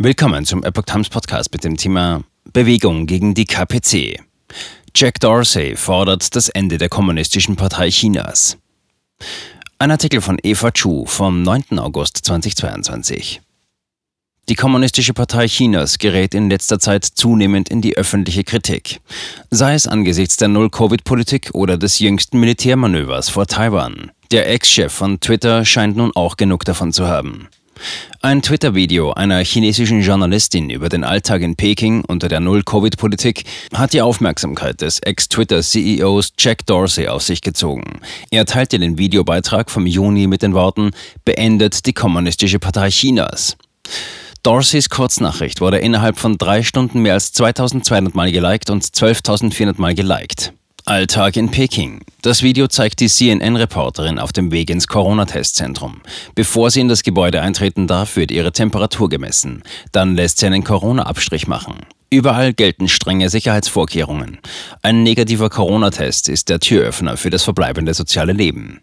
Willkommen zum Epoch Times Podcast mit dem Thema Bewegung gegen die KPC. Jack Dorsey fordert das Ende der Kommunistischen Partei Chinas. Ein Artikel von Eva Chu vom 9. August 2022. Die Kommunistische Partei Chinas gerät in letzter Zeit zunehmend in die öffentliche Kritik, sei es angesichts der Null-Covid-Politik oder des jüngsten Militärmanövers vor Taiwan. Der Ex-Chef von Twitter scheint nun auch genug davon zu haben. Ein Twitter-Video einer chinesischen Journalistin über den Alltag in Peking unter der Null-Covid-Politik hat die Aufmerksamkeit des Ex-Twitter-CEOs Jack Dorsey auf sich gezogen. Er teilte den Videobeitrag vom Juni mit den Worten Beendet die Kommunistische Partei Chinas. Dorseys Kurznachricht wurde innerhalb von drei Stunden mehr als 2200 Mal geliked und 12.400 Mal geliked. Alltag in Peking. Das Video zeigt die CNN-Reporterin auf dem Weg ins Corona-Testzentrum. Bevor sie in das Gebäude eintreten darf, wird ihre Temperatur gemessen. Dann lässt sie einen Corona-Abstrich machen. Überall gelten strenge Sicherheitsvorkehrungen. Ein negativer Corona-Test ist der Türöffner für das verbleibende soziale Leben.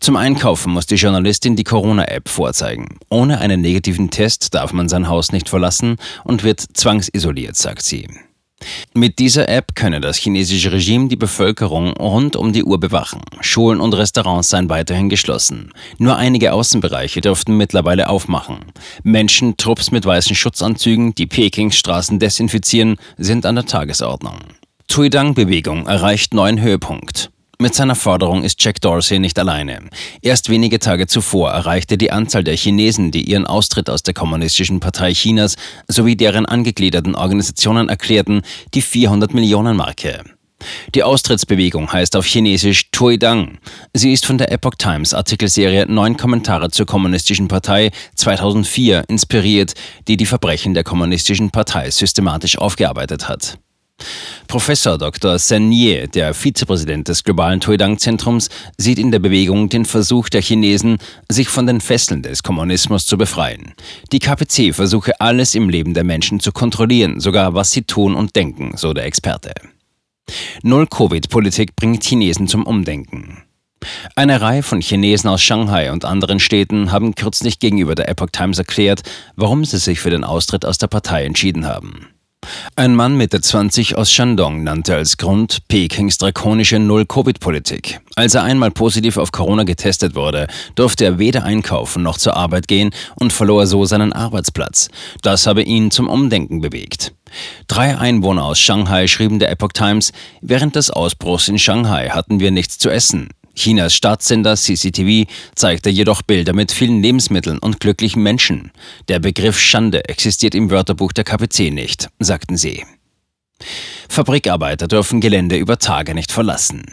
Zum Einkaufen muss die Journalistin die Corona-App vorzeigen. Ohne einen negativen Test darf man sein Haus nicht verlassen und wird zwangsisoliert, sagt sie. Mit dieser App könne das chinesische Regime die Bevölkerung rund um die Uhr bewachen. Schulen und Restaurants seien weiterhin geschlossen. Nur einige Außenbereiche dürften mittlerweile aufmachen. Menschen, Trupps mit weißen Schutzanzügen, die Pekings Straßen desinfizieren, sind an der Tagesordnung. Tuidang-Bewegung erreicht neuen Höhepunkt. Mit seiner Forderung ist Jack Dorsey nicht alleine. Erst wenige Tage zuvor erreichte die Anzahl der Chinesen, die ihren Austritt aus der Kommunistischen Partei Chinas sowie deren angegliederten Organisationen erklärten, die 400 Millionen Marke. Die Austrittsbewegung heißt auf Chinesisch Tuidang. Sie ist von der Epoch Times Artikelserie Neun Kommentare zur Kommunistischen Partei 2004 inspiriert, die die Verbrechen der Kommunistischen Partei systematisch aufgearbeitet hat. Professor Dr. Sen Ye, der Vizepräsident des globalen Tuidang-Zentrums, sieht in der Bewegung den Versuch der Chinesen, sich von den Fesseln des Kommunismus zu befreien. Die KPC versuche alles im Leben der Menschen zu kontrollieren, sogar was sie tun und denken, so der Experte. Null-Covid-Politik bringt Chinesen zum Umdenken. Eine Reihe von Chinesen aus Shanghai und anderen Städten haben kürzlich gegenüber der Epoch Times erklärt, warum sie sich für den Austritt aus der Partei entschieden haben. Ein Mann Mitte 20 aus Shandong nannte als Grund Pekings drakonische Null-Covid-Politik. Als er einmal positiv auf Corona getestet wurde, durfte er weder einkaufen noch zur Arbeit gehen und verlor so seinen Arbeitsplatz. Das habe ihn zum Umdenken bewegt. Drei Einwohner aus Shanghai schrieben der Epoch Times, während des Ausbruchs in Shanghai hatten wir nichts zu essen. Chinas Staatssender CCTV zeigte jedoch Bilder mit vielen Lebensmitteln und glücklichen Menschen. Der Begriff Schande existiert im Wörterbuch der KPC nicht, sagten sie. Fabrikarbeiter dürfen Gelände über Tage nicht verlassen.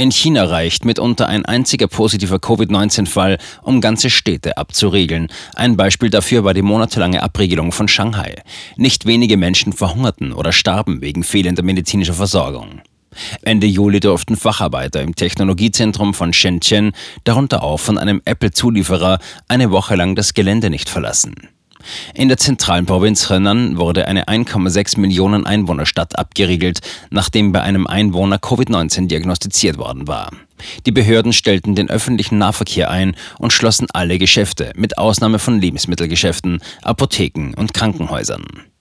In China reicht mitunter ein einziger positiver Covid-19-Fall, um ganze Städte abzuriegeln. Ein Beispiel dafür war die monatelange Abriegelung von Shanghai. Nicht wenige Menschen verhungerten oder starben wegen fehlender medizinischer Versorgung. Ende Juli durften Facharbeiter im Technologiezentrum von Shenzhen, darunter auch von einem Apple-Zulieferer, eine Woche lang das Gelände nicht verlassen. In der zentralen Provinz Henan wurde eine 1,6 Millionen Einwohnerstadt abgeriegelt, nachdem bei einem Einwohner Covid-19 diagnostiziert worden war. Die Behörden stellten den öffentlichen Nahverkehr ein und schlossen alle Geschäfte, mit Ausnahme von Lebensmittelgeschäften, Apotheken und Krankenhäusern.